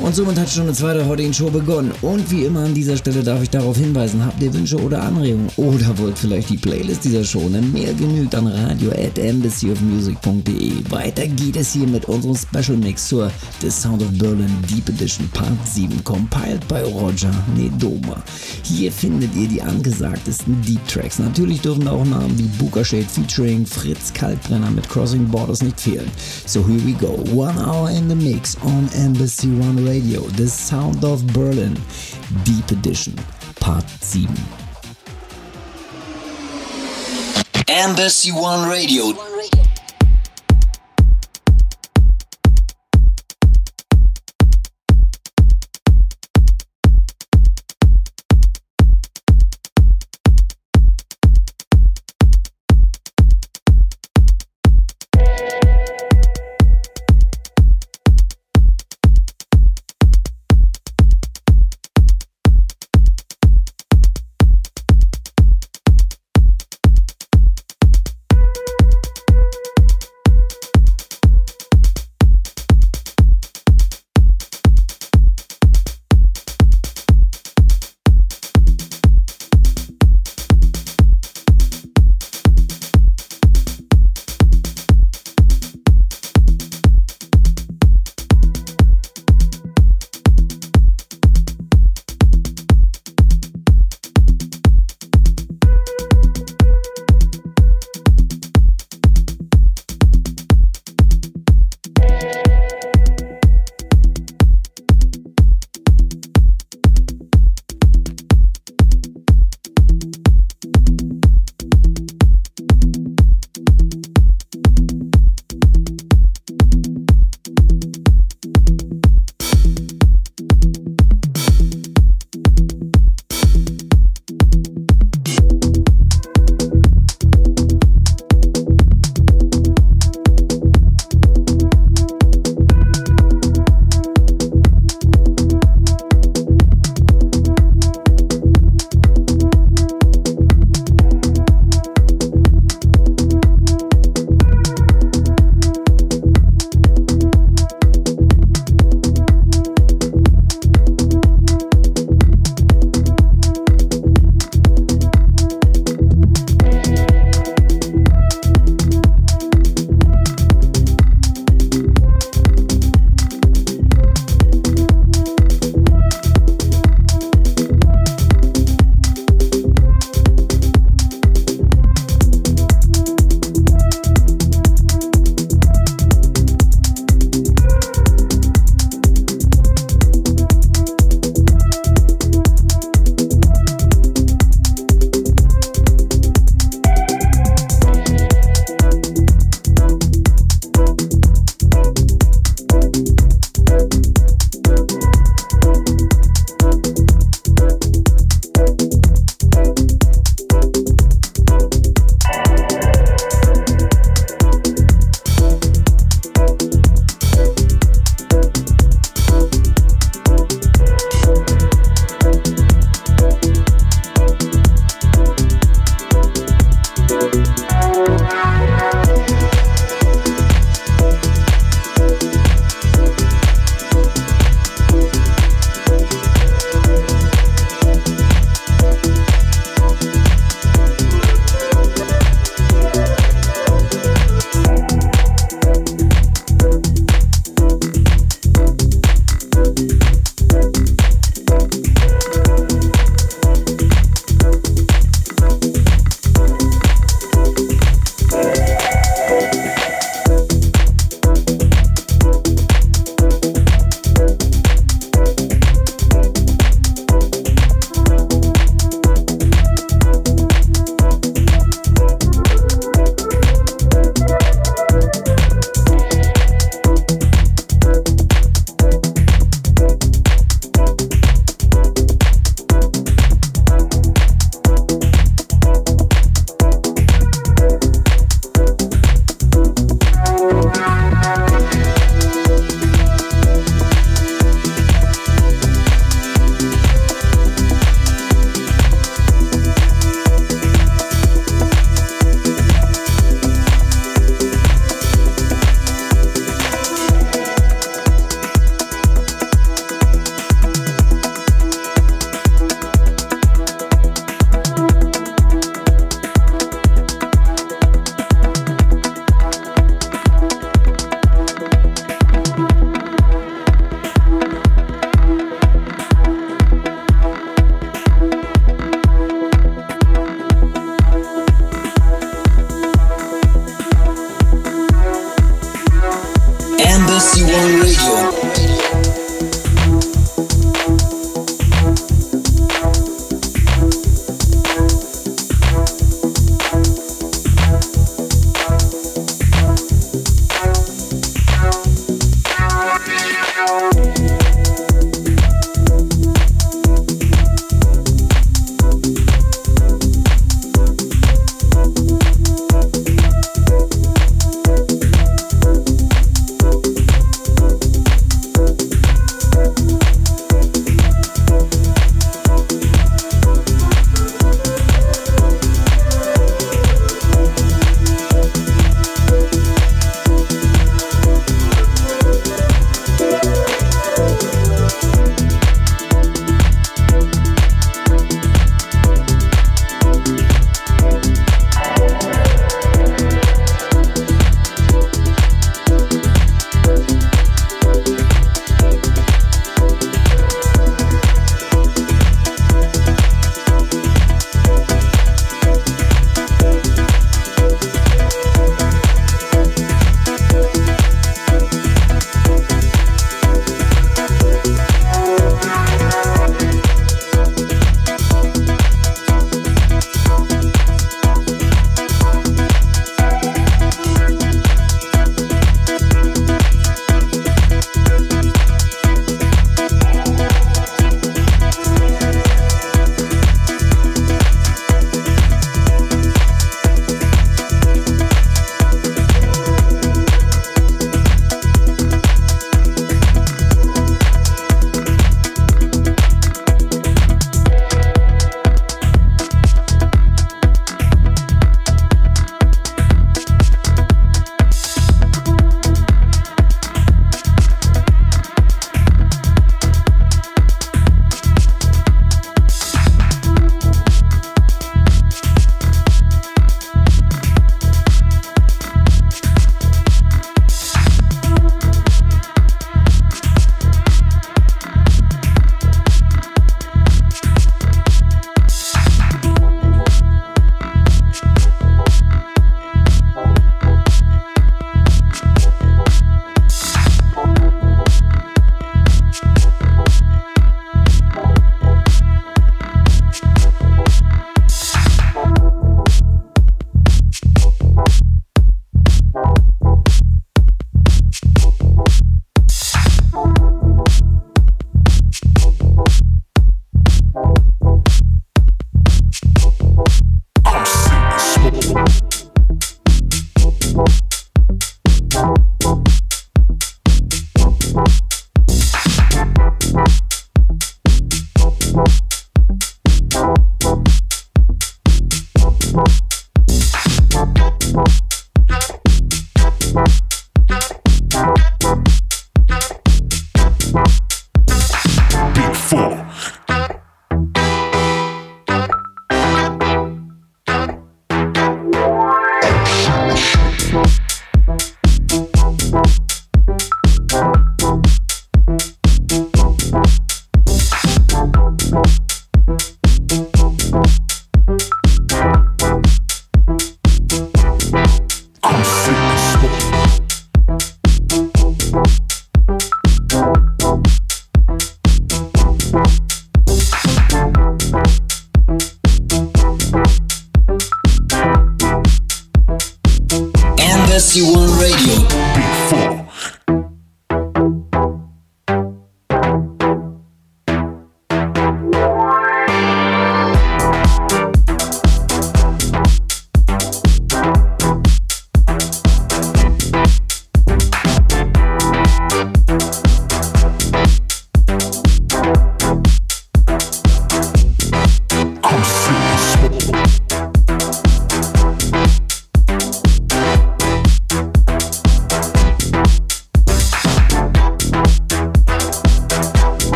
Und somit hat Stunde 2 der heutigen Show begonnen. Und wie immer an dieser Stelle darf ich darauf hinweisen, habt ihr Wünsche oder Anregungen oder wollt vielleicht die Playlist dieser Show, dann mehr genügt an radio at embassyofmusic.de. Weiter geht es hier mit unserem Special Mix zur The Sound of Berlin Deep Edition Part 7, compiled by Roger Nedoma. Hier findet ihr die angesagtesten Deep Tracks. Natürlich dürfen auch Namen wie Booker Shade featuring Fritz Kaltbrenner mit Crossing Borders nicht fehlen. So here we go. One hour in the mix on Embassy One Radio, The Sound of Berlin, Deep Edition, Part 7. Embassy One Radio.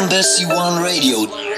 Embassy One Radio.